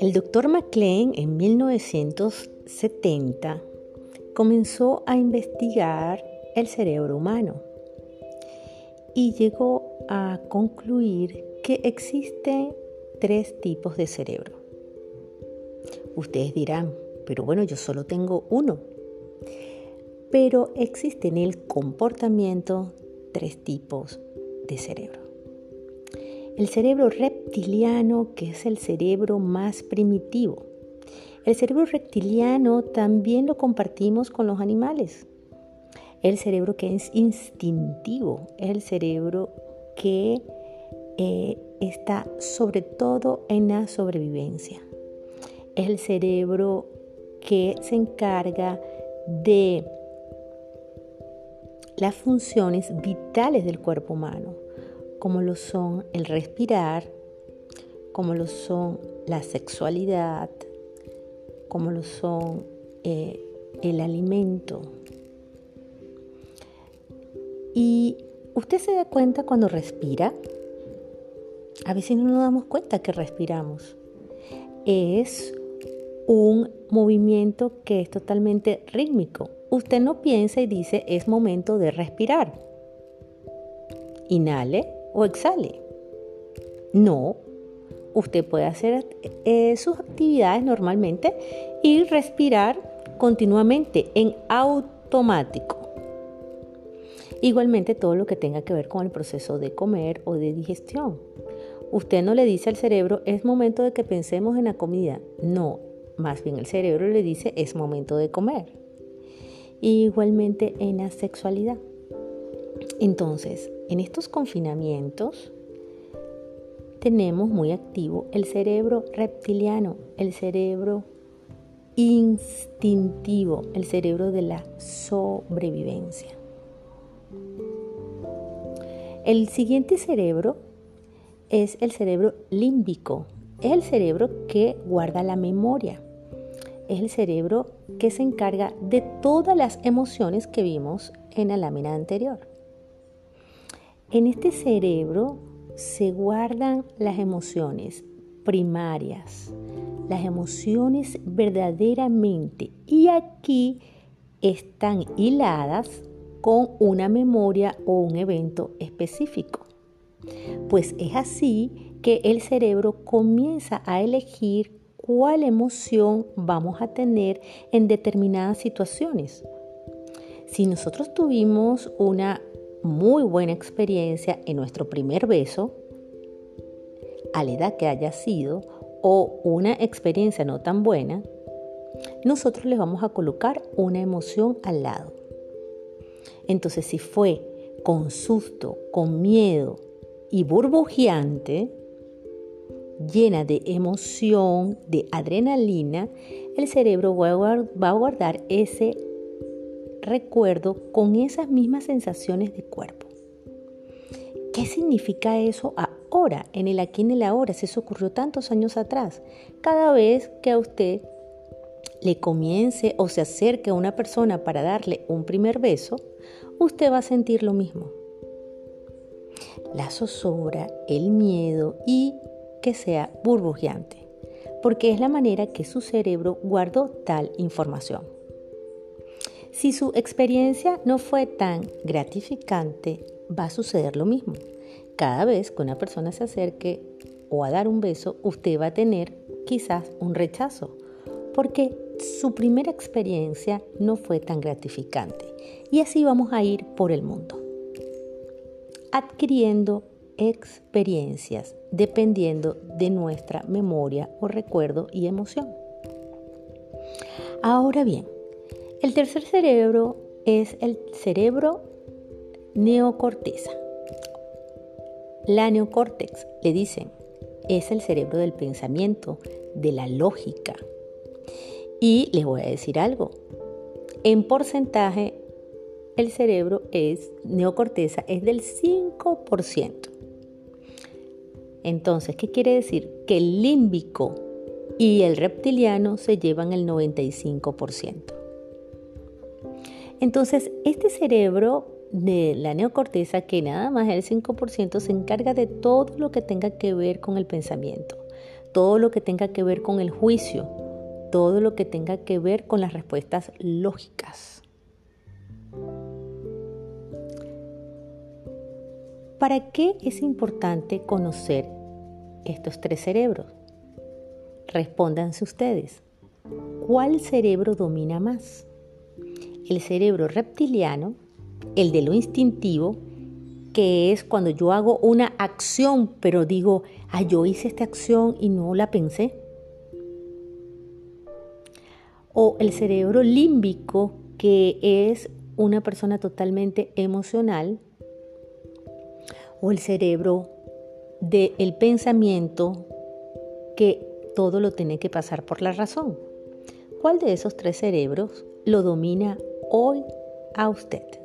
El doctor MacLean en 1970 comenzó a investigar el cerebro humano y llegó a concluir que existen tres tipos de cerebro. Ustedes dirán, pero bueno, yo solo tengo uno. Pero existen en el comportamiento tres tipos El cerebro reptiliano, que es el cerebro más primitivo. El cerebro reptiliano también lo compartimos con los animales. El cerebro que es instintivo, el cerebro que eh, está sobre todo en la sobrevivencia. Es el cerebro que se encarga de las funciones vitales del cuerpo humano como lo son el respirar, como lo son la sexualidad, como lo son eh, el alimento. Y usted se da cuenta cuando respira, a veces no nos damos cuenta que respiramos. Es un movimiento que es totalmente rítmico. Usted no piensa y dice es momento de respirar. Inhale o exhale. No, usted puede hacer eh, sus actividades normalmente y respirar continuamente en automático. Igualmente todo lo que tenga que ver con el proceso de comer o de digestión. Usted no le dice al cerebro es momento de que pensemos en la comida. No, más bien el cerebro le dice es momento de comer. Igualmente en la sexualidad. Entonces, en estos confinamientos tenemos muy activo el cerebro reptiliano, el cerebro instintivo, el cerebro de la sobrevivencia. El siguiente cerebro es el cerebro límbico, es el cerebro que guarda la memoria, es el cerebro que se encarga de todas las emociones que vimos en la lámina anterior. En este cerebro se guardan las emociones primarias, las emociones verdaderamente y aquí están hiladas con una memoria o un evento específico. Pues es así que el cerebro comienza a elegir cuál emoción vamos a tener en determinadas situaciones. Si nosotros tuvimos una muy buena experiencia en nuestro primer beso, a la edad que haya sido, o una experiencia no tan buena, nosotros le vamos a colocar una emoción al lado. Entonces, si fue con susto, con miedo y burbujeante, llena de emoción, de adrenalina, el cerebro va a guardar ese recuerdo con esas mismas sensaciones de cuerpo. ¿Qué significa eso ahora, en el aquí en el ahora? Si eso ocurrió tantos años atrás. Cada vez que a usted le comience o se acerque a una persona para darle un primer beso, usted va a sentir lo mismo. La zozobra, el miedo y que sea burbujeante, porque es la manera que su cerebro guardó tal información. Si su experiencia no fue tan gratificante, va a suceder lo mismo. Cada vez que una persona se acerque o a dar un beso, usted va a tener quizás un rechazo, porque su primera experiencia no fue tan gratificante. Y así vamos a ir por el mundo, adquiriendo experiencias dependiendo de nuestra memoria o recuerdo y emoción. Ahora bien, el tercer cerebro es el cerebro neocorteza. La neocórtex, le dicen, es el cerebro del pensamiento, de la lógica. Y les voy a decir algo. En porcentaje, el cerebro es neocorteza es del 5%. Entonces, ¿qué quiere decir? Que el límbico y el reptiliano se llevan el 95%. Entonces, este cerebro de la neocorteza que nada más el 5% se encarga de todo lo que tenga que ver con el pensamiento, todo lo que tenga que ver con el juicio, todo lo que tenga que ver con las respuestas lógicas. ¿Para qué es importante conocer estos tres cerebros? Respóndanse ustedes. ¿Cuál cerebro domina más? El cerebro reptiliano, el de lo instintivo, que es cuando yo hago una acción, pero digo, ah, yo hice esta acción y no la pensé. O el cerebro límbico, que es una persona totalmente emocional. O el cerebro del pensamiento, que todo lo tiene que pasar por la razón. ¿Cuál de esos tres cerebros lo domina hoy a usted?